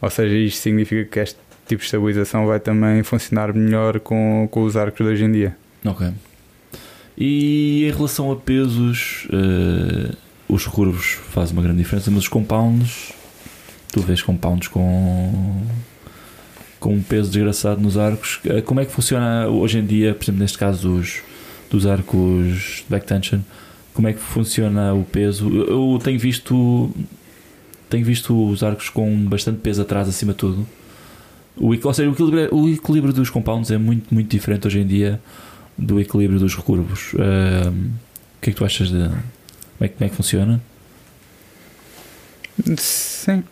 Ou seja, isto significa que este tipo de estabilização vai também funcionar melhor com, com os arcos de hoje em dia. Ok. E em relação a pesos, uh, os curvos fazem uma grande diferença, mas os compounds, tu vês compounds com, com um peso desgraçado nos arcos. Uh, como é que funciona hoje em dia, por exemplo, neste caso dos, dos arcos back tension? Como é que funciona o peso? Eu tenho visto tenho visto os arcos com bastante peso atrás, acima de tudo. O, ou seja, o equilíbrio, o equilíbrio dos compounds é muito, muito diferente hoje em dia do equilíbrio dos recurvos. Uh, o que é que tu achas de. Como é, como é que funciona? Sim.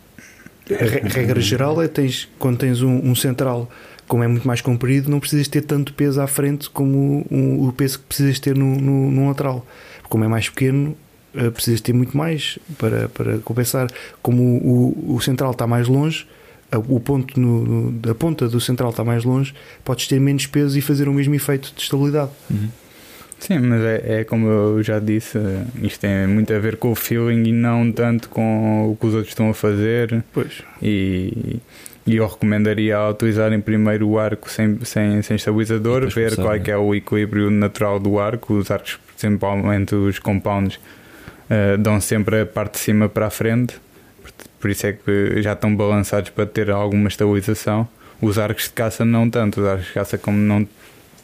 A regra geral é tens, quando tens um, um, central, como é muito mais comprido, não precisas ter tanto peso à frente como o peso que precisas ter no, no, no lateral. Como é mais pequeno, uh, precisas ter muito mais para, para compensar. Como o, o central está mais longe, o ponto no, no, a ponta do central está mais longe, podes ter menos peso e fazer o mesmo efeito de estabilidade. Uhum. Sim, mas é, é, como eu já disse, isto tem muito a ver com o feeling e não tanto com o que os outros estão a fazer. Pois. E, e eu recomendaria utilizarem primeiro o arco sem, sem, sem estabilizador, ver qual é, que é o equilíbrio natural do arco. Os arcos, principalmente os compounds, uh, dão sempre a parte de cima para a frente, por isso é que já estão balançados para ter alguma estabilização. Os arcos de caça não tanto, os arcos de caça como não,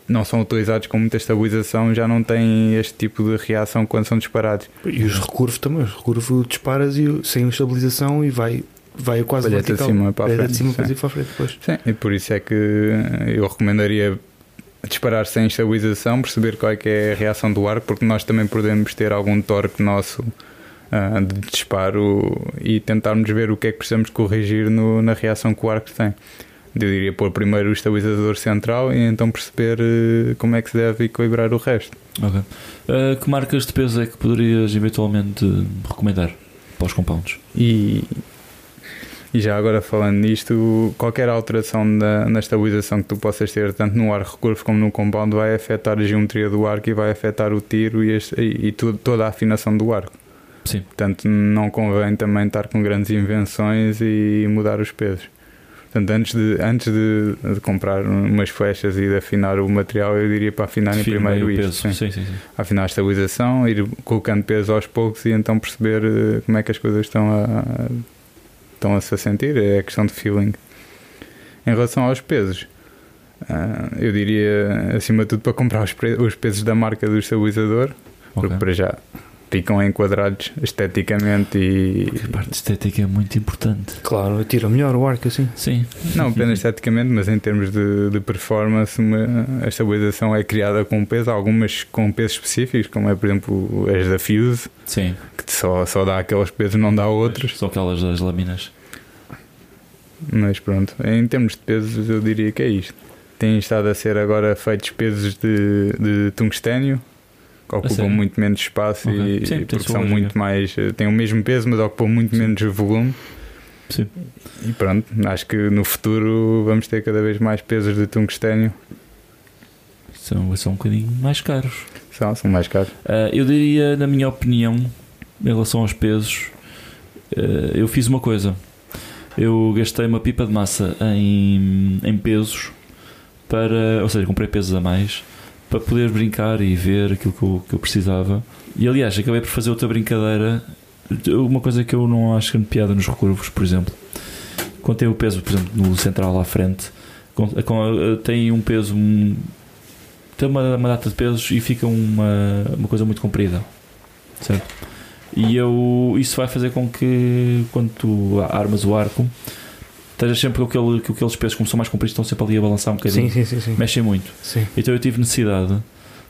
não são utilizados com muita estabilização já não têm este tipo de reação quando são disparados. E os recurvos também, os recurvos disparas e, sem estabilização e vai vai quase Palheta vertical. de cima para a frente. De cima sim. para a frente depois. Sim, e por isso é que eu recomendaria disparar sem estabilização, perceber qual é, é a reação do arco, porque nós também podemos ter algum torque nosso uh, de disparo e tentarmos ver o que é que precisamos corrigir no, na reação que o arco tem. Eu diria pôr primeiro o estabilizador central e então perceber uh, como é que se deve equilibrar o resto. Ok. Uh, que marcas de peso é que poderias eventualmente recomendar para os compounds? E E já agora falando nisto, qualquer alteração na, na estabilização que tu possas ter, tanto no arco recurvo como no compound, vai afetar a geometria do arco e vai afetar o tiro e, este, e, e tudo, toda a afinação do arco. Sim. Portanto, não convém também estar com grandes invenções e mudar os pesos. Portanto, antes de, antes de, de comprar umas flechas e de afinar o material, eu diria para afinar em Define primeiro bem o isto. peso. sim. Sim, sim, sim. Afinar a estabilização, ir colocando peso aos poucos e então perceber eh, como é que as coisas estão a, estão a se sentir. É questão de feeling. Em relação aos pesos, ah, eu diria, acima de tudo, para comprar os, pre- os pesos da marca do estabilizador, porque Ok. para já ficam enquadrados esteticamente e. A parte estética é muito importante. Claro, tira melhor o arco assim. Sim. Não <laughs> apenas esteticamente, mas em termos de, de performance, uma- a estabilização é criada com peso, algumas com pesos específicos, como é, por exemplo, as da Fuse, Sim. que só, só dá aqueles pesos, não dá outros. São aquelas das lâminas. Mas pronto, em termos de pesos, eu diria que é isto. Têm estado a ser agora feitos pesos de, de tungstênio, que ocupam muito menos espaço Ok. e, Sim, e tem porque são lógica. muito mais. eh, têm o mesmo peso, mas ocupam muito Sim. menos volume. Sim. E pronto, acho que no futuro vamos ter cada vez mais pesos de tungstênio. São, são um bocadinho mais caros. São, são mais caros. Ah, eu diria, na minha opinião, em relação aos pesos, ah, eu fiz uma coisa. Eu gastei uma pipa de massa em, em pesos para, ou seja, comprei pesos a mais para poder brincar e ver aquilo que eu, que eu precisava. E aliás, acabei por fazer outra brincadeira. Uma coisa que eu não acho grande piada nos recurvos, por exemplo, quando tem o peso, por exemplo, no central à frente, tem um peso tem uma, uma data de pesos e fica uma, uma coisa muito comprida. Certo? E eu, isso vai fazer com que quando tu armas o arco estejas sempre com aquele, com aqueles pesos como são mais compridos, estão sempre ali a balançar um bocadinho. Sim, sim, sim. Mexem muito. Então eu tive necessidade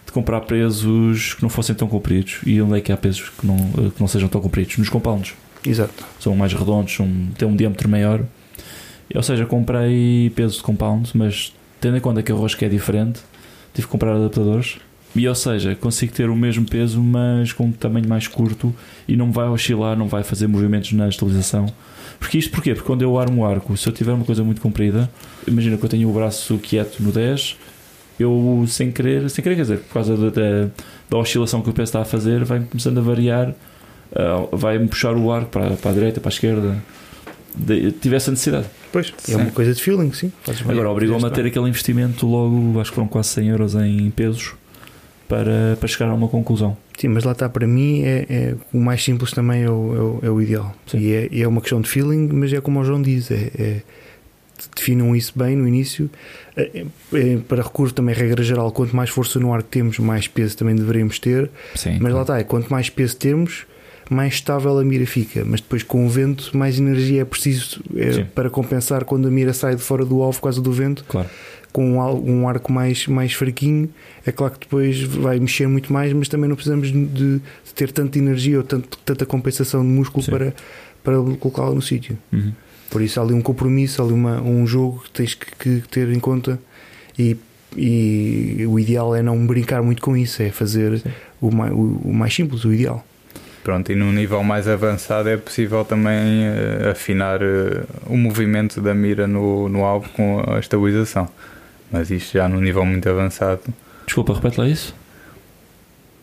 de comprar pesos que não fossem tão compridos. E onde é que há pesos que não, que não sejam tão compridos? Nos compounds. Exato. São mais redondos, são, têm um diâmetro maior. Ou seja, comprei peso de compound, mas tendo em conta que a rosca é diferente, tive que comprar adaptadores. E ou seja, consigo ter o mesmo peso, mas com um tamanho mais curto e não vai oscilar, não vai fazer movimentos na estabilização. Porque isto porquê? Porque quando eu armo o arco, se eu tiver uma coisa muito comprida, imagina que eu tenho o braço quieto no 10, eu sem querer, sem querer, quer dizer, por causa da, da, da oscilação que o peso está a fazer, vai começando a variar, ah, vai-me puxar o arco para, para a direita, para a esquerda. De, tive essa necessidade. Pois, é Sim. uma coisa de feeling, sim. Agora obrigou-me a ter aquele investimento logo, acho que foram quase 100 euros em pesos para, para chegar a uma conclusão. Sim, mas lá está, para mim, é, é- o mais simples também é o, é o, é o ideal. Sim. E é, é uma questão de feeling, mas é como o João diz, é, é- definam isso bem no início. É- é- para recurso também, regra geral, quanto mais força no arco temos, mais peso também deveríamos ter. Sim. Mas lá está, é quanto mais peso temos, mais estável a mira fica. Mas depois com o vento, mais energia é preciso é, para compensar quando a mira sai de fora do alvo por causa do vento. Claro. Com um, arco mais, mais fraquinho, é claro que depois vai mexer muito mais, mas também não precisamos de, de ter tanta energia ou tanto, tanta compensação de músculo Sim. para, para colocá-lo no sítio. Uhum. Por isso há ali um compromisso, há ali uma, um jogo que tens que, que ter em conta e, e o ideal é não brincar muito com isso, é fazer o mais, o, o mais simples, o ideal. Pronto, e num nível mais avançado é possível também eh, afinar eh, o movimento da mira no, no alvo com a estabilização. Mas isto já num nível muito avançado. Desculpa, repete lá isso.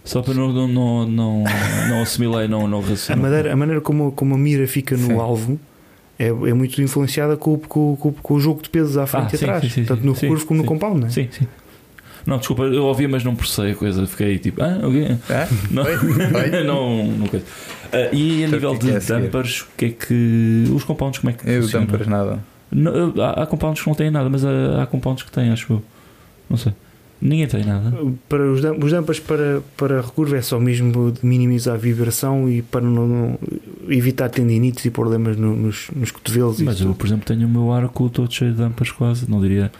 Só para não, não, não, não, não assimilei, não, não A raciocínio. maneira, a maneira como, como a mira fica no Sim. alvo é, é muito influenciada com, o- com, com, com o jogo de pesos à frente Ah, e sim, atrás, sim, sim, tanto sim. no Sim, recurso como sim. no compound, não é? Sim, sim. Não, desculpa, eu ouvi, mas não processei a coisa. Fiquei tipo, ah, ok. É? Não, Oi? <laughs> Oi? não, não coisa. Ah, e a Então, nível é de a dampers, o que é que. Os compounds, como é que Eu funcionam? dampers nada. Não, há, há compounds que não têm nada, mas há, há compounds que têm, acho eu. Não sei. Ninguém tem nada. Para os, dam- os dampers para, para recurvo é só mesmo de minimizar a vibração e para não, não- evitar tendinites e problemas no- nos, nos cotovelos. Mas eu, tudo. por exemplo, tenho o meu arco todo cheio de dampers quase. Não diria.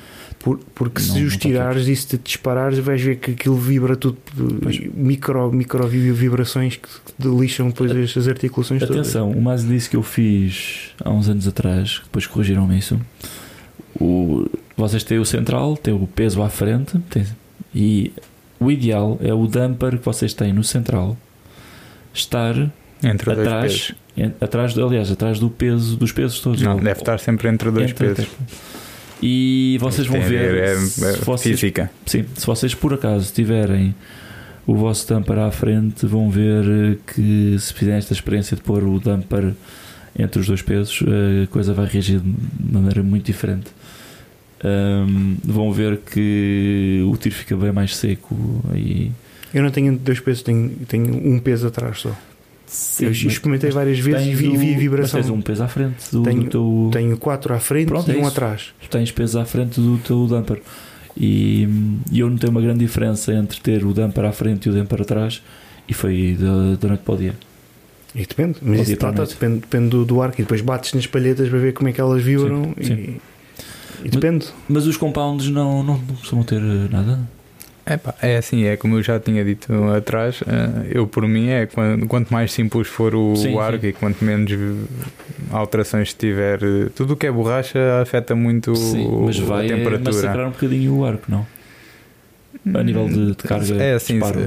Por- porque Não, se os tirares e se te disparares, vais ver que aquilo vibra tudo, Pois. micro, micro vibrações que lixam depois as, as articulações todas. Atenção, o mais disso que eu fiz há uns anos atrás, que depois corrigiram-me isso. O, vocês têm o central, têm o peso à frente, têm- e o ideal é o damper que vocês têm no central estar Entre atrás Atrás, aliás, atrás do peso, dos pesos todos. Não, Ou- deve estar sempre entre dois entre- pesos. E vocês vão a ver, é, se, é vocês, física. sim, se vocês por acaso tiverem o vosso dumper à frente, vão ver eh, que se fizerem esta experiência de pôr o dumper entre os dois pesos, a coisa vai reagir de maneira muito diferente. Ahm, vão ver que o tiro fica bem mais seco e Eu não tenho dois pesos, tenho, tenho um peso atrás só. Sim, eu mas- experimentei mas várias vezes e vi, vi a vibração. Mas tens um peso à frente do, Tenho- do teu. Tenho quatro à frente Pronto, e é um isso. atrás. tu tens peso à frente do teu dumper. E, e eu notei uma grande diferença entre ter o dumper à frente e o dumper atrás, e foi da, noite para o dia. E depende, mas isso dia para a noite. depende, depende do, do arco e depois bates nas palhetas para ver como é que elas vibram Sim, e, e depende. Mas os compounds não, não, não costumam ter eh, nada. Epá, é assim, é como eu já tinha dito atrás, eh, eu por mim é quan- quanto mais simples for o Sim, arco sim. e quanto menos alterações tiver, eh, tudo o que é borracha afeta muito Sim, mas a vai eh, temperatura. massacrar um bocadinho o arco, não? a nível de- de carga, É assim, disparo.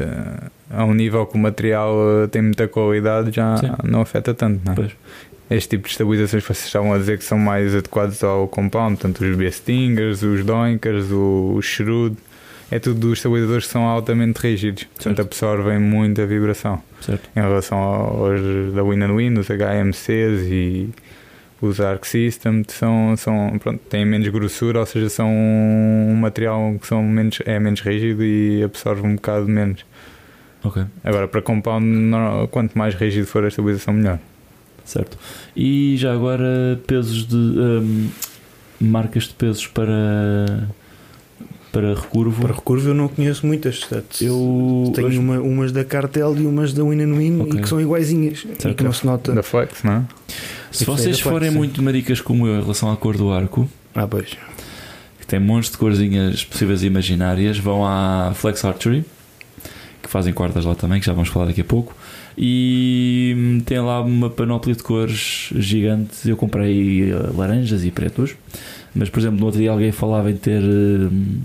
a um nível que o material tem muita qualidade já não afeta tanto, não é? Pois. Este tipo de estabilizações que vocês estavam a dizer que são mais adequados ao compound, portanto os B-Stingers, os Doinkers, o, o Shroud, é tudo estabilizadores que são altamente rígidos, portanto Certo. absorvem muita vibração Certo. em relação aos da Win Win, os HMCs e os Arc System são, são pronto, têm menos grossura, ou seja, são um material que são menos, é menos rígido e absorve um bocado menos. Ok. Agora, para compound, quanto mais rígido for a estabilização, melhor. Certo. E já agora pesos de. hum, marcas de pesos para. Para recurvo. Para recurvo eu não conheço muitas. portanto, eu. tenho hoje- uma- umas da Cartel e umas da Win Win Ok. e que são iguaizinhas e Certo. que não se nota. Da Flex, não é? se Isso é vocês forem Flex, sim. muito maricas como eu em relação à cor do arco, Ah, pois. que tem montes de corzinhas possíveis e imaginárias, vão à Flex Archery, que fazem quartas lá também, que já vamos falar daqui a pouco. E hum, tem lá uma panóplia de cores gigante. Eu comprei eh, laranjas e pretos, mas por exemplo, no outro dia alguém falava em ter hum,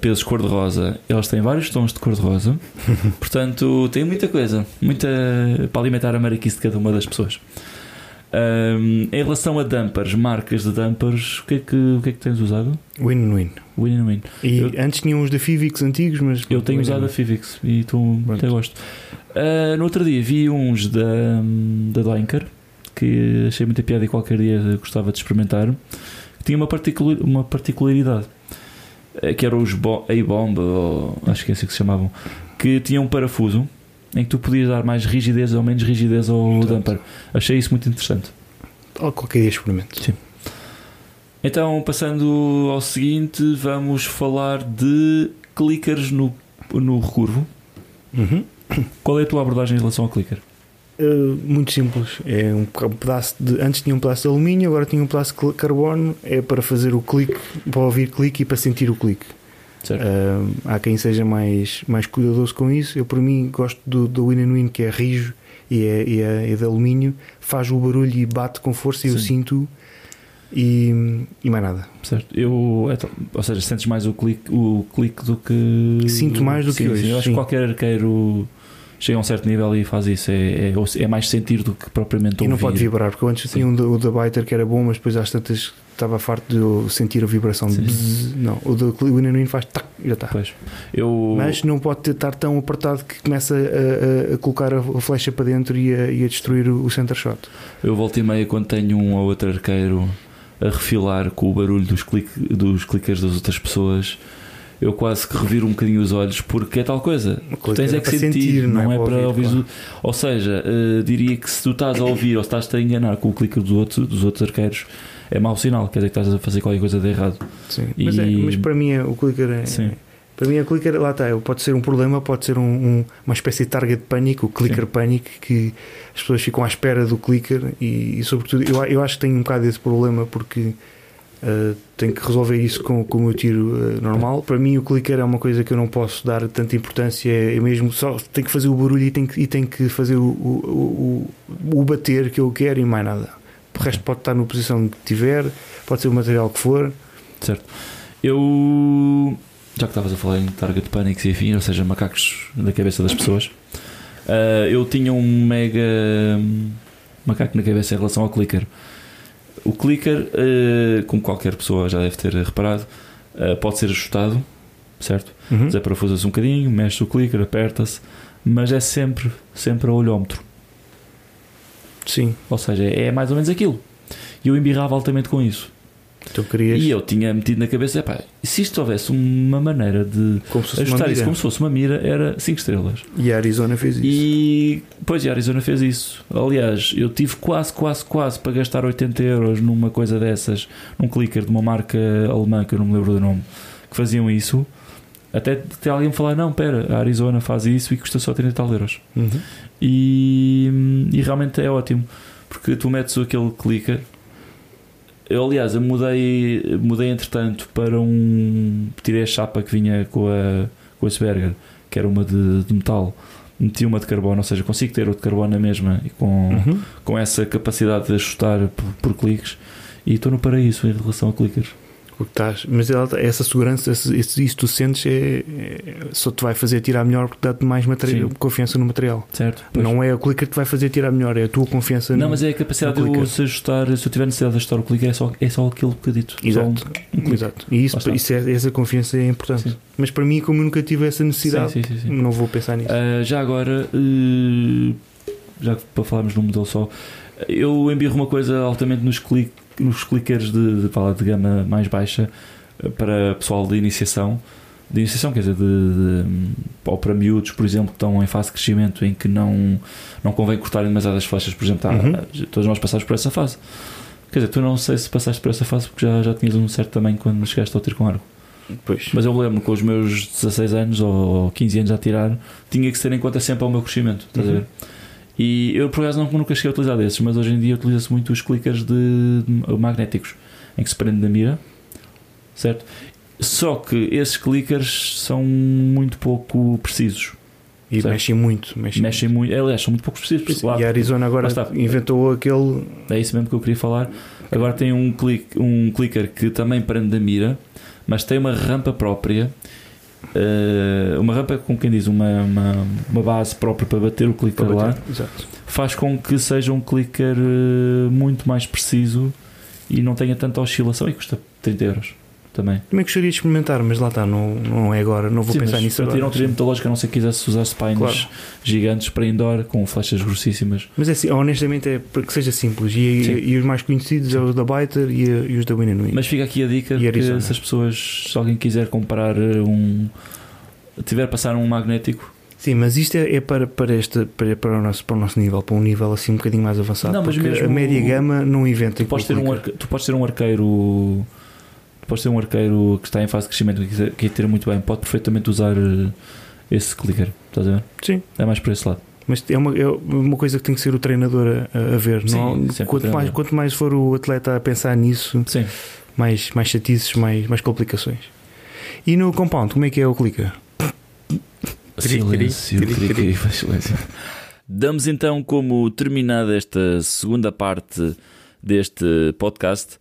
pesos cor-de-rosa. Eles têm vários tons de cor-de-rosa, <laughs> portanto, tem muita coisa, muita para alimentar a mariquice de cada uma das pessoas. Hum, em relação a dumpers, marcas de dumpers, o que é que, o que, é que tens usado? Win Win. Win and Win. E Eu- antes tinham os da Fivix antigos, mas. Eu tenho usado a Fivix e tu até gosto. Ah, no outro dia vi uns da, da Doinker que achei muita piada e qualquer dia gostava de experimentar. Que tinha uma, particular, uma particularidade eh, que eram os bo- A-Bomb, ou acho que é assim que se chamavam, que tinham um parafuso em que tu podias dar mais rigidez ou menos rigidez ao Portanto. dumper. Achei isso muito interessante. Oh, qualquer dia experimento. Sim. Então, passando ao seguinte, vamos falar de clickers no, no recurvo. Uhum. Qual é a tua abordagem em relação ao clicker? Uh, muito simples. É um pedaço de. Antes tinha um pedaço de alumínio, agora tinha um pedaço de carbono. É para fazer o clique, para ouvir clique e para sentir o clique. Uh, há quem seja mais, mais cuidadoso com isso. Eu, por mim, gosto do, do Win Win, que é rijo e é, e é, é de alumínio. Faz o barulho e bate com força e eu sinto. E, e mais nada. certo. Eu, então, ou seja, sentes mais o clique, o clique do que. Sinto mais do que Sim, hoje, sim. Eu acho sim. que qualquer arqueiro chega a um certo nível e faz isso. É, é, é mais sentir do que propriamente E não ouvir. pode vibrar, porque antes Sim. tinha um da, o da Biter que era bom, mas depois às tantas estava farto de eu sentir a vibração. Sim. Bzzz. Não, o Win Win faz tac já está. Pois. Eu, Mas não pode estar tão apertado que começa a, a- a colocar a, flecha para dentro e a, e a destruir o, center shot. eu volto e meia quando tenho um ou outro arqueiro a refilar com o barulho dos, clique, dos clickers das outras pessoas. Eu quase que reviro um bocadinho os olhos porque é tal coisa. Tu tens é que para sentir, não, é, para ouvir. claro. Ou seja, eh, diria que se tu estás a ouvir ou estás-te a enganar com o clicker do outro, dos outros arqueiros, é mau sinal, quer dizer que estás a fazer qualquer coisa de errado. Sim. Mas, é- E- mas para mim é, o clicker é. Sim. Para mim, o clicker, lá está, pode ser um problema, pode ser um- um- uma espécie de target panic, o clicker panic, que as pessoas ficam à espera do clicker e, e, sobretudo, eu, eu acho que tenho um bocado esse problema porque uh, tenho que resolver isso com, com o meu tiro uh, normal. Para mim, o clicker é uma coisa que eu não posso dar tanta importância, é mesmo só tenho que fazer o barulho e tenho que, e tenho que fazer o, o, o, o bater que eu quero e mais nada. O resto pode estar na posição que tiver, pode ser o material que for. Certo. Eu. Já que estavas a falar em target panics e afim, ou seja, macacos na cabeça das pessoas, eh, eu tinha um mega. macaco na cabeça em relação ao clicker. O clicker, uh, como qualquer pessoa já deve ter reparado, uh, pode ser ajustado, certo? Uhum. Desaparafusas um bocadinho, mexe o clicker, aperta-se, mas é sempre, sempre a olhómetro. Sim. Ou seja, é mais ou menos aquilo. E eu embirrava altamente com isso. Tu querias. E eu tinha metido na cabeça, se isto houvesse uma maneira de como ajustar isso como se fosse uma mira, era 5 estrelas. E a Arizona fez isso. E pois, e a Arizona fez isso. Aliás, eu tive quase, quase, quase para gastar 80 euros numa coisa dessas, num clicker de uma marca alemã que eu não me lembro do nome, que faziam isso. Até ter alguém me falar: não, pera, a Arizona faz isso e custa só 30 e tal euros. Uhum. E, e realmente é ótimo porque tu metes aquele clicker. Eu, aliás, eu mudei, mudei entretanto para um. Tirei a chapa que vinha com a, com a Asperger, que era uma de, de metal, meti uma de carbono, ou seja, consigo ter o de carbono na mesma e com, Uhum. com essa capacidade de ajustar por, por cliques. E estou no paraíso em relação a clickers. O que estás. Mas essa segurança, esse- isso tu sentes, é, é- só te vai fazer tirar melhor porque dá-te mais material, Sim. confiança no material. Certo? Pois. Não é o clicker que te vai fazer tirar melhor, é a tua confiança Não, no. mas é a capacidade de eu se ajustar. Se eu tiver necessidade de ajustar o clicker, é só, é só aquilo que eu dito. Só um- Exato. um clique. Exato. E isso, isso é- essa confiança é importante. Sim. Mas para mim, como eu nunca tive essa necessidade, Sim, sim, não vou pensar nisso. Uh, já agora, uh, já para falarmos num modelo só, eu embirro uma coisa altamente nos, click, nos clickers de, de, lá, de gama mais baixa uh, para pessoal de iniciação. De iniciação, quer dizer, de, de, ou para miúdos, por exemplo, que estão em fase de crescimento em que não, não convém cortarem demasiadas flechas, por exemplo, tá, Uhum. todos nós passamos por essa fase. Quer dizer, tu não sei se passaste por essa fase porque já, já tinhas um certo tamanho quando chegaste ao tiro com arco. Pois. Mas eu lembro com os meus 16 anos ou 15 anos a tirar, tinha que se ter em conta sempre ao meu crescimento, estás a Uhum. ver? E eu por acaso não- nunca cheguei a utilizar desses, mas hoje em dia utiliza-se muito os clickers de, magnéticos em que se prende na mira, certo? Só que esses clickers são muito pouco precisos, E Certo. mexem muito. Mexem mexem muito, aliás, são muito pouco precisos. porque lá- E a Arizona agora está. inventou aquele. É isso mesmo que eu queria falar. Agora tem um, click, um clicker que também prende da mira, mas tem uma rampa própria. Eh, uma rampa, como quem diz, uma, uma, uma base própria para bater o clicker para lá, bater. Exato. faz com que seja um clicker eh, muito mais preciso e não tenha tanta oscilação e custa 30 euros também. Também gostaria de experimentar, mas lá está, não, não é agora, não vou Sim, pensar nisso para agora. não teria muita lógica, a não ser que quisesse usar spines Claro. gigantes para indoor com flechas grossíssimas. Mas é assim, honestamente é para que seja simples. E, Sim. e os mais conhecidos é os da Biter e, e os da Winanui. Mas fica aqui a dica E que Arizona. se as pessoas, se alguém quiser comprar um. tiver a passar um magnético. Sim, mas isto é, é para, para, este, para, para, o nosso, para o nosso nível, para um nível assim um bocadinho mais avançado. Não, mas porque mesmo a média gama não inventa. Tu podes, ter um que- arque- tu podes ter um arqueiro. Tu podes ter um arqueiro que está em fase de crescimento que quiser- que ter muito bem, pode perfeitamente usar eh, esse clicker. Estás a ver? Sim, É mais por esse lado. mas é uma, é uma coisa que tem que ser o treinador a, a ver. Sim, não, quanto, mais, quanto mais for o atleta a pensar nisso, Sim. mais, mais chatices, mais, mais complicações. E no compound, como é que é o clicker? Silêncio, silêncio. Damos então como terminada esta segunda parte deste podcast.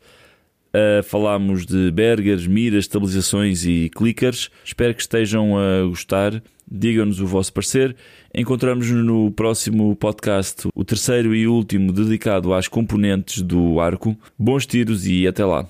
Uh, falámos de bergers, miras, estabilizações e clickers. Espero que estejam a gostar. Digam-nos o vosso parecer. Encontramos-nos no próximo podcast, o terceiro e último dedicado às componentes do arco. Bons tiros e até lá.